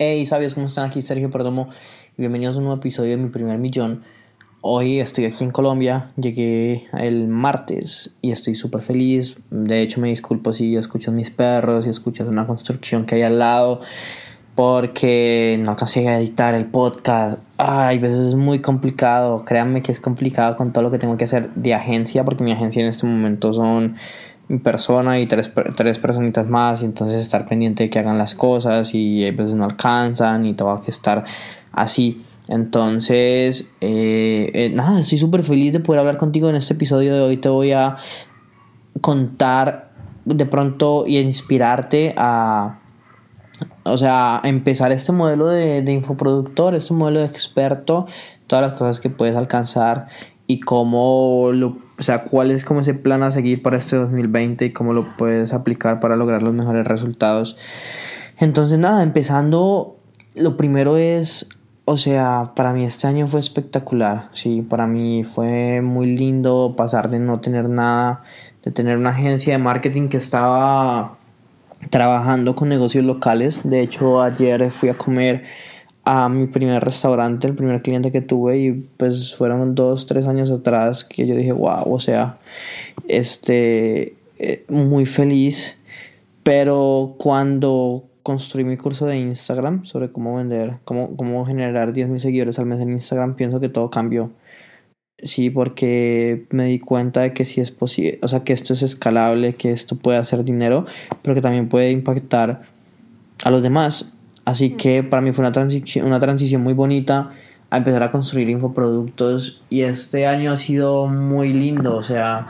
Hey, ¿sabes cómo están? Aquí Sergio Perdomo bienvenidos a un nuevo episodio de Mi Primer Millón. Hoy estoy aquí en Colombia, llegué el martes y estoy súper feliz. De hecho, me disculpo si escuchas mis perros, si escuchas una construcción que hay al lado, porque no alcancé a editar el podcast. Ay, a veces es muy complicado, créanme que es complicado con todo lo que tengo que hacer de agencia, porque mi agencia en este momento son persona y tres, tres personitas más, y entonces estar pendiente de que hagan las cosas y a veces no alcanzan y tengo que estar así. Entonces, eh, eh, nada, estoy súper feliz de poder hablar contigo en este episodio de hoy. Te voy a contar de pronto y inspirarte a, o sea, empezar este modelo de, de infoproductor, este modelo de experto, todas las cosas que puedes alcanzar y cómo lo o sea, cuál es como ese plan a seguir para este 2020 y cómo lo puedes aplicar para lograr los mejores resultados. Entonces, nada, empezando, lo primero es, o sea, para mí este año fue espectacular, sí, para mí fue muy lindo pasar de no tener nada, de tener una agencia de marketing que estaba trabajando con negocios locales. De hecho, ayer fui a comer a mi primer restaurante, el primer cliente que tuve y pues fueron dos, tres años atrás que yo dije, wow, o sea, este, eh, muy feliz, pero cuando construí mi curso de Instagram sobre cómo vender, cómo, cómo generar 10 mil seguidores al mes en Instagram, pienso que todo cambió. Sí, porque me di cuenta de que sí es posible, o sea, que esto es escalable, que esto puede hacer dinero, pero que también puede impactar a los demás. Así que para mí fue una transición, una transición muy bonita a empezar a construir infoproductos y este año ha sido muy lindo, o sea,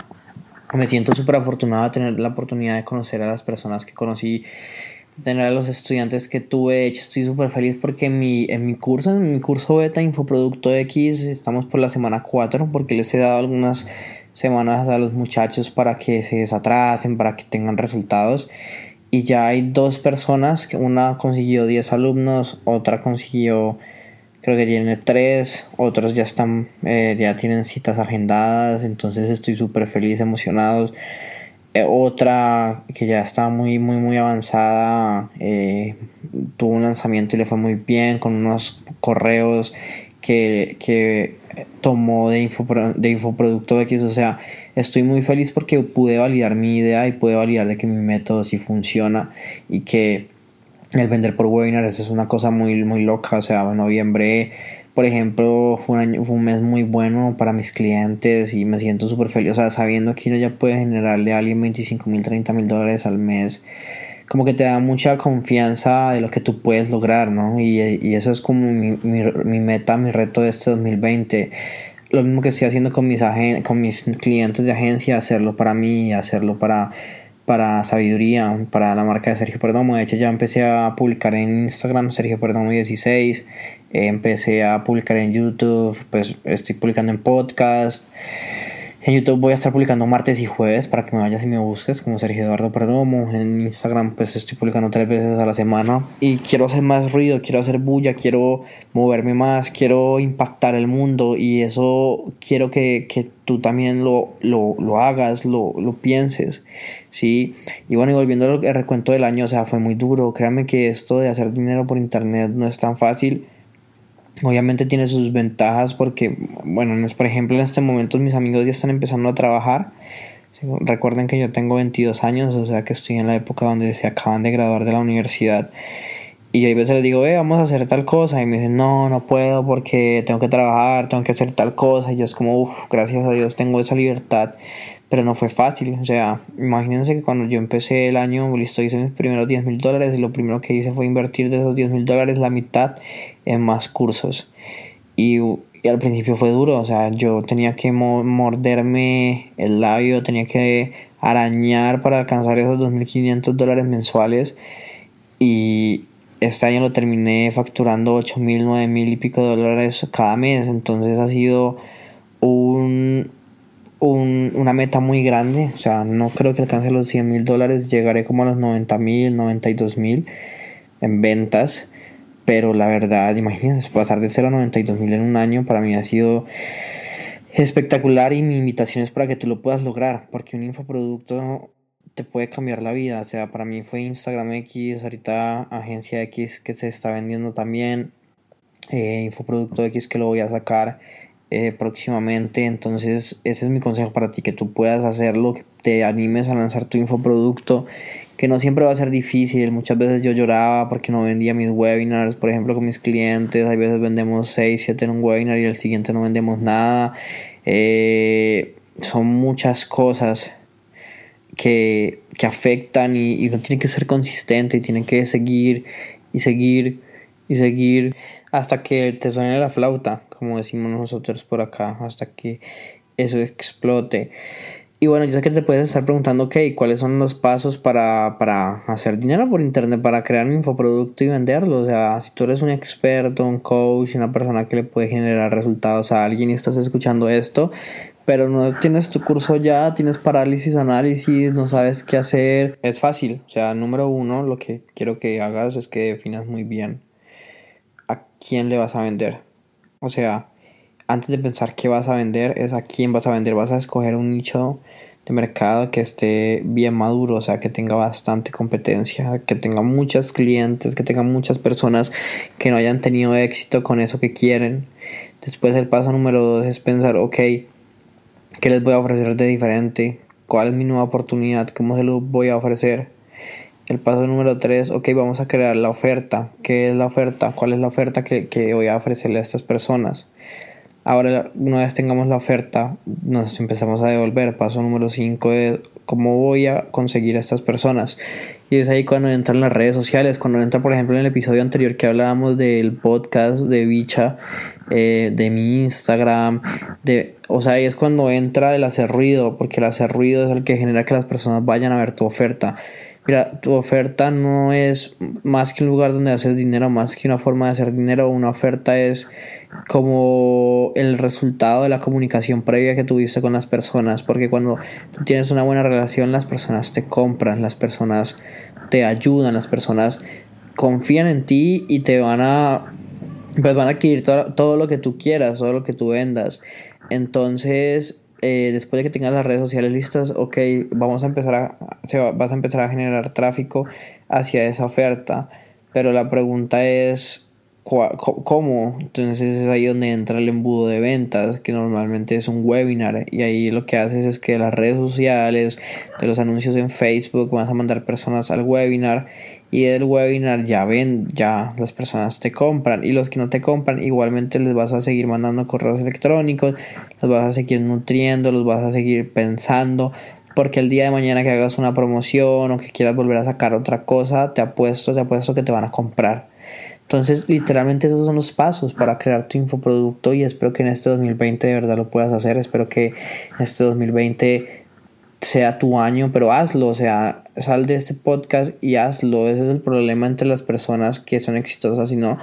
me siento súper afortunado de tener la oportunidad de conocer a las personas que conocí, de tener a los estudiantes que tuve, de hecho estoy súper feliz porque en mi, en mi curso, en mi curso beta Infoproducto X, estamos por la semana 4 porque les he dado algunas semanas a los muchachos para que se desatrasen, para que tengan resultados y ya hay dos personas, que una consiguió 10 alumnos, otra consiguió creo que tiene 3, otros ya están, eh, ya tienen citas agendadas, entonces estoy súper feliz, emocionado. Eh, otra que ya está muy, muy, muy avanzada, eh, tuvo un lanzamiento y le fue muy bien con unos correos que, que tomó de, info, de Infoproducto X, o sea, estoy muy feliz porque pude validar mi idea y pude validar de que mi método sí funciona y que el vender por webinars es una cosa muy, muy loca, o sea, en noviembre, por ejemplo, fue un, año, fue un mes muy bueno para mis clientes y me siento súper feliz, o sea, sabiendo que uno ya puede generarle a alguien 25 mil, 30 mil dólares al mes como que te da mucha confianza de lo que tú puedes lograr, ¿no? Y, y eso es como mi, mi, mi, meta, mi reto de este 2020. Lo mismo que estoy haciendo con mis, con mis clientes de agencia, hacerlo para mí, hacerlo para, para sabiduría, para la marca de Sergio Perdomo. De hecho, ya empecé a publicar en Instagram, Sergio Perdomo 16. empecé a publicar en YouTube, pues estoy publicando en podcast. En YouTube voy a estar publicando martes y jueves para que me vayas y me busques como Sergio Eduardo Perdomo. En Instagram pues estoy publicando tres veces a la semana. Y quiero hacer más ruido, quiero hacer bulla, quiero moverme más, quiero impactar el mundo. Y eso quiero que, que tú también lo, lo, lo hagas, lo, lo, pienses. ¿sí? Y bueno, y volviendo al recuento del año, o sea, fue muy duro. Créanme que esto de hacer dinero por internet no es tan fácil Obviamente tiene sus ventajas porque, bueno, por ejemplo en este momento mis amigos ya están empezando a trabajar. Recuerden que yo tengo 22 años, o sea que estoy en la época donde se acaban de graduar de la universidad. Y yo a veces les digo, eh, vamos a hacer tal cosa. Y me dicen, no, no puedo porque tengo que trabajar, tengo que hacer tal cosa. Y yo es como, uff, gracias a Dios tengo esa libertad pero no fue fácil. O sea, imagínense que cuando yo empecé el año, listo, hice mis primeros 10 mil dólares y lo primero que hice fue invertir de esos 10 mil dólares la mitad en más cursos. Y, al principio fue duro, o sea, yo tenía que morderme el labio, tenía que arañar para alcanzar esos 2.500 dólares mensuales. Y este año lo terminé facturando 8.000, 9.000 y pico dólares cada mes. Entonces ha sido un, un, una meta muy grande. O sea, no creo que alcance los 100 mil dólares. Llegaré como a los 90 mil, 92 mil en ventas. Pero la verdad, imagínense, pasar de 0 a 92 mil en un año para mí ha sido espectacular y mi invitación es para que tú lo puedas lograr. Porque un infoproducto te puede cambiar la vida. O sea, para mí fue Instagram X, ahorita Agencia X que se está vendiendo también, eh, Infoproducto X que lo voy a sacar eh, próximamente. Entonces, ese es mi consejo para ti, que tú puedas hacerlo, que te animes a lanzar tu infoproducto, que no siempre va a ser difícil. Muchas veces yo lloraba porque no vendía mis webinars, por ejemplo, con mis clientes. Hay veces vendemos 6, 7 en un webinar y el siguiente no vendemos nada. Eh, son muchas cosas que, que afectan y, y uno tiene que ser consistente y tiene que seguir y seguir y seguir hasta que te suene la flauta, como decimos nosotros por acá, hasta que eso explote. Y bueno, yo sé que te puedes estar preguntando, ok, ¿cuáles son los pasos para, para hacer dinero por internet, para crear un infoproducto y venderlo? O sea, si tú eres un experto, un coach, una persona que le puede generar resultados a alguien y estás escuchando esto, pero no tienes tu curso ya, tienes parálisis, análisis, no sabes qué hacer, es fácil. O sea, número uno, lo que quiero que hagas es que definas muy bien a quién le vas a vender. O sea, antes de pensar qué vas a vender, es a quién vas a vender. Vas a escoger un nicho de mercado que esté bien maduro, o sea, que tenga bastante competencia, que tenga muchos clientes, que tenga muchas personas que no hayan tenido éxito con eso que quieren. Después el paso número dos es pensar, ok, ¿qué les voy a ofrecer de diferente? ¿Cuál es mi nueva oportunidad? ¿Cómo se lo voy a ofrecer? El paso número 3, ok, vamos a crear la oferta. ¿Qué es la oferta? ¿Cuál es la oferta que, que voy a ofrecerle a estas personas? Ahora, una vez tengamos la oferta, nos empezamos a devolver. Paso número 5 es cómo voy a conseguir a estas personas. Y es ahí cuando entran las redes sociales, cuando entra, por ejemplo, en el episodio anterior que hablábamos del podcast de Bicha, eh, de mi Instagram, de, o sea, ahí es cuando entra el hacer ruido, porque el hacer ruido es el que genera que las personas vayan a ver tu oferta. Mira, tu oferta no es más que un lugar donde haces dinero, más que una forma de hacer dinero. Una oferta es como el resultado de la comunicación previa que tuviste con las personas. Porque cuando tú tienes una buena relación, las personas te compran, las personas te ayudan, las personas confían en ti y te van a pues van a adquirir todo, todo lo que tú quieras, todo lo que tú vendas. Entonces, eh, después de que tengas las redes sociales listas, ok, vamos a empezar a, a empezar a generar tráfico hacia esa oferta. Pero la pregunta es, ¿cómo? Entonces es ahí donde entra el embudo de ventas, que normalmente es un webinar. Y ahí lo que haces es que las redes sociales, de los anuncios en Facebook, vas a mandar personas al webinar y el webinar ya ven, ya las personas te compran y los que no te compran igualmente les vas a seguir mandando correos electrónicos, los vas a seguir nutriendo, los vas a seguir pensando, porque el día de mañana que hagas una promoción o que quieras volver a sacar otra cosa, te apuesto, te apuesto que te van a comprar. Entonces, literalmente esos son los pasos para crear tu infoproducto y espero que en este 2020 de verdad lo puedas hacer. Espero que en este 2020 sea tu año, pero hazlo, o sea, sal de este podcast y hazlo. Ese es el problema entre las personas que son exitosas, sino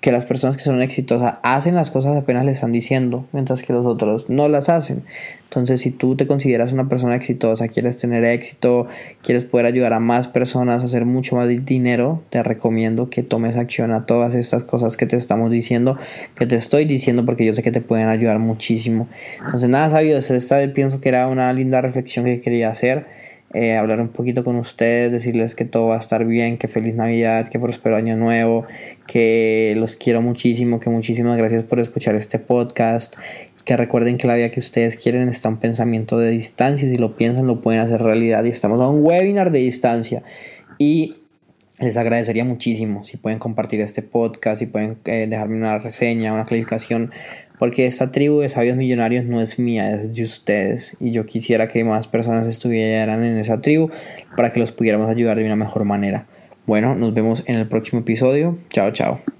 que las personas que son exitosas hacen las cosas apenas le están diciendo, mientras que los otros no las hacen. Entonces, si tú te consideras una persona exitosa, quieres tener éxito, quieres poder ayudar a más personas hacer mucho más dinero, te recomiendo que tomes acción a todas estas cosas que te estamos diciendo, que te estoy diciendo, porque yo sé que te pueden ayudar muchísimo. Entonces, nada, sabidos, esta vez pienso que era una linda reflexión que quería hacer. Eh, hablar un poquito con ustedes, decirles que todo va a estar bien, que feliz Navidad, que próspero año nuevo, que los quiero muchísimo, que muchísimas gracias por escuchar este podcast, que recuerden que la vida que ustedes quieren está un pensamiento de distancia, si lo piensan lo pueden hacer realidad y estamos a un webinar de distancia. Y les agradecería muchísimo si pueden compartir este podcast, si pueden eh, dejarme una reseña, una calificación porque esta tribu de sabios millonarios no es mía, es de ustedes. Y yo quisiera que más personas estuvieran en esa tribu para que los pudiéramos ayudar de una mejor manera. Bueno, nos vemos en el próximo episodio. Chao, chao.